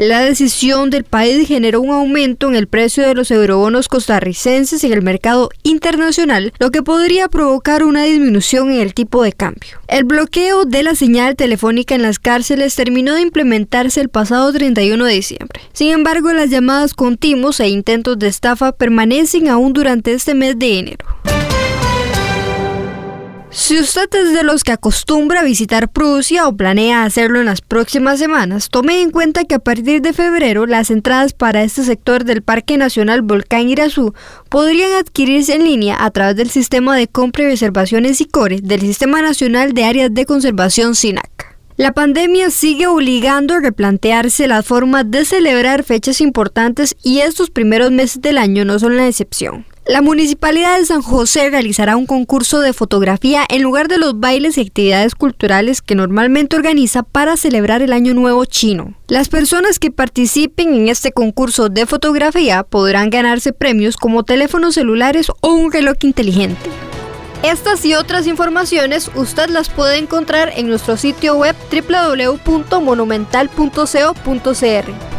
La decisión del país generó un aumento en el precio de los eurobonos costarricenses en el mercado internacional, lo que podría provocar una disminución en el tipo de cambio. El bloqueo de la señal telefónica en las cárceles terminó de implementarse el pasado 31 de diciembre. Sin embargo, las llamadas con timos e intentos de estafa permanecen aún durante este mes de enero. Si usted es de los que acostumbra visitar Prusia o planea hacerlo en las próximas semanas, tome en cuenta que a partir de febrero las entradas para este sector del Parque Nacional Volcán Irazú podrían adquirirse en línea a través del sistema de compra y reservaciones ICORE del Sistema Nacional de Áreas de Conservación SINAC. La pandemia sigue obligando a replantearse la forma de celebrar fechas importantes y estos primeros meses del año no son la excepción. La Municipalidad de San José realizará un concurso de fotografía en lugar de los bailes y actividades culturales que normalmente organiza para celebrar el Año Nuevo chino. Las personas que participen en este concurso de fotografía podrán ganarse premios como teléfonos celulares o un reloj inteligente. Estas y otras informaciones usted las puede encontrar en nuestro sitio web www.monumental.co.cr.